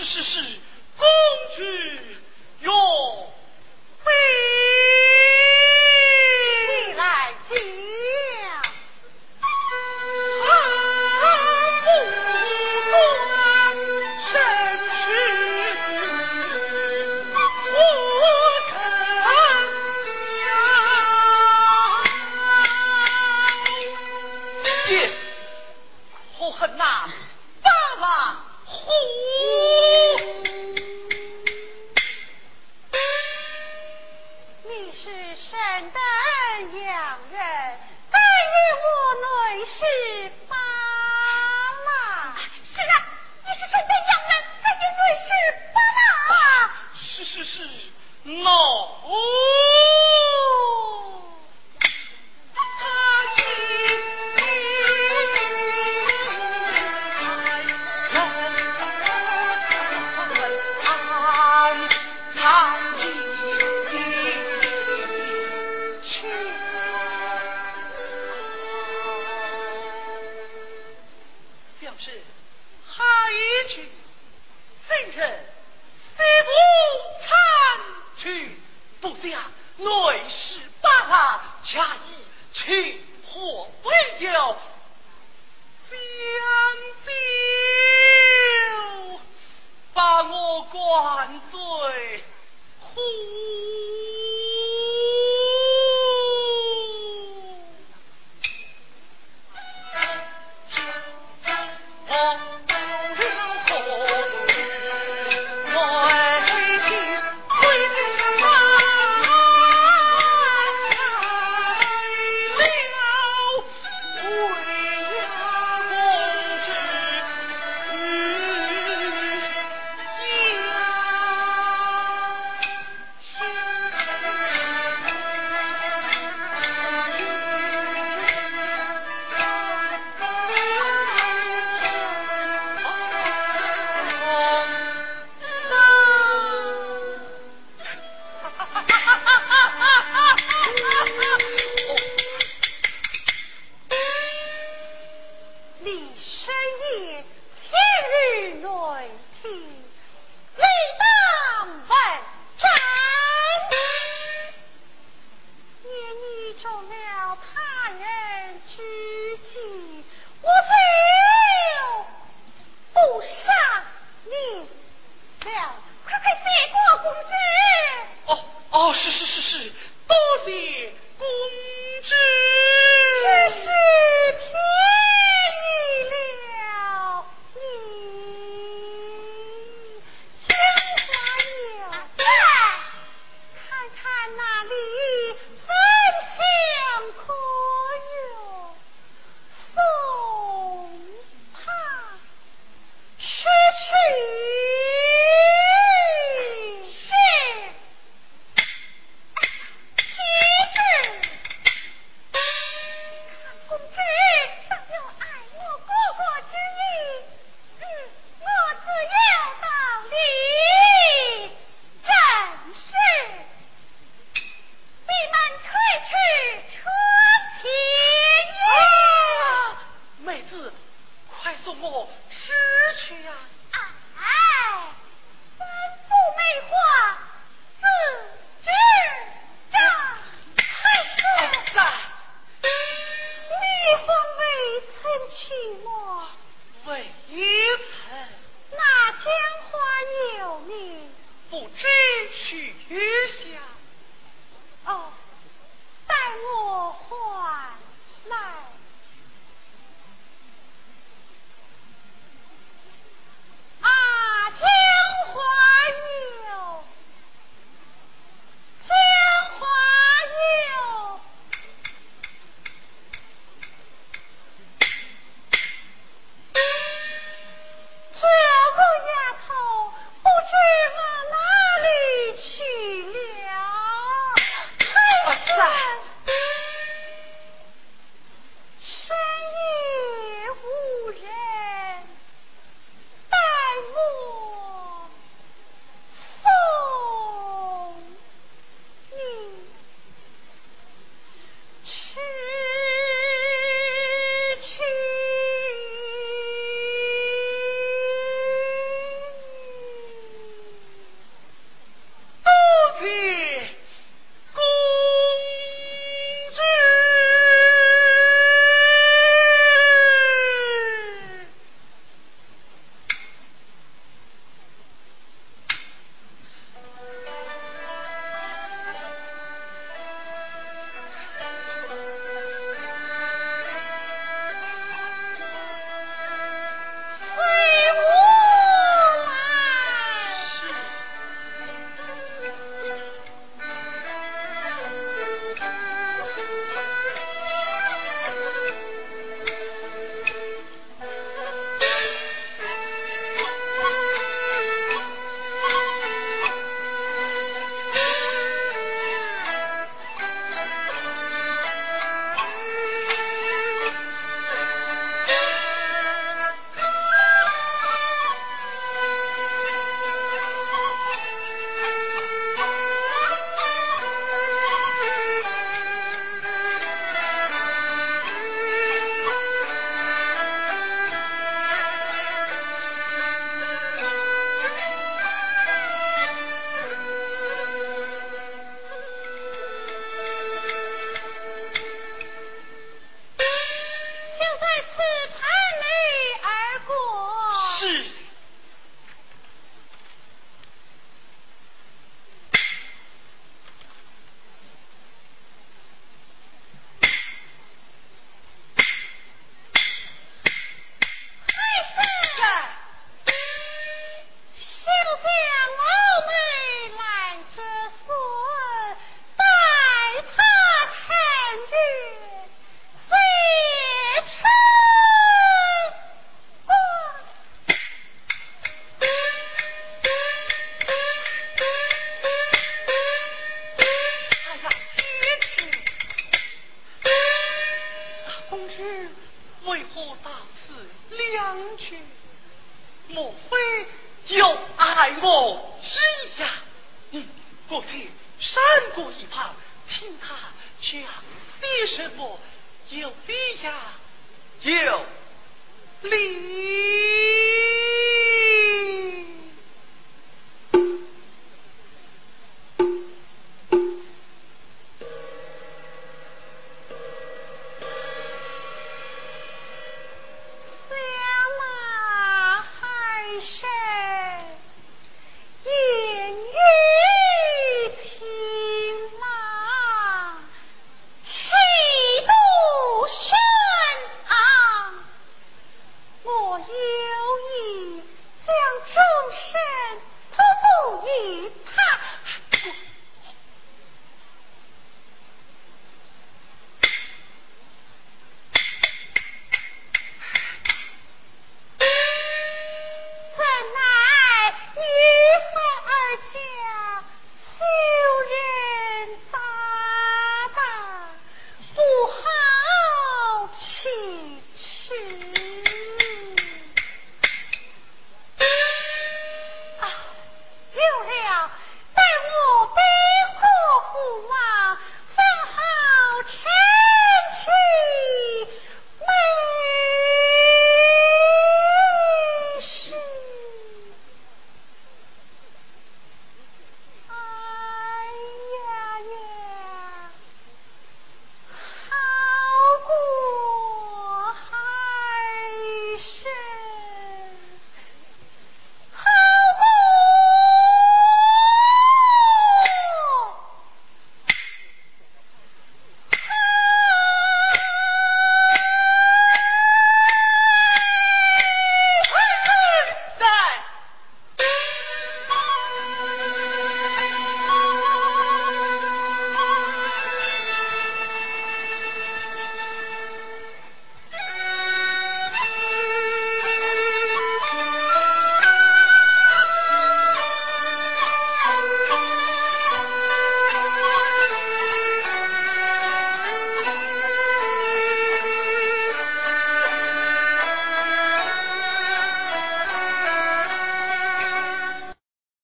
是是是公主哟。no，no。这个丫头不知往哪里去了。在我之下，你过去闪过一旁，听他讲的什么有理呀，有理。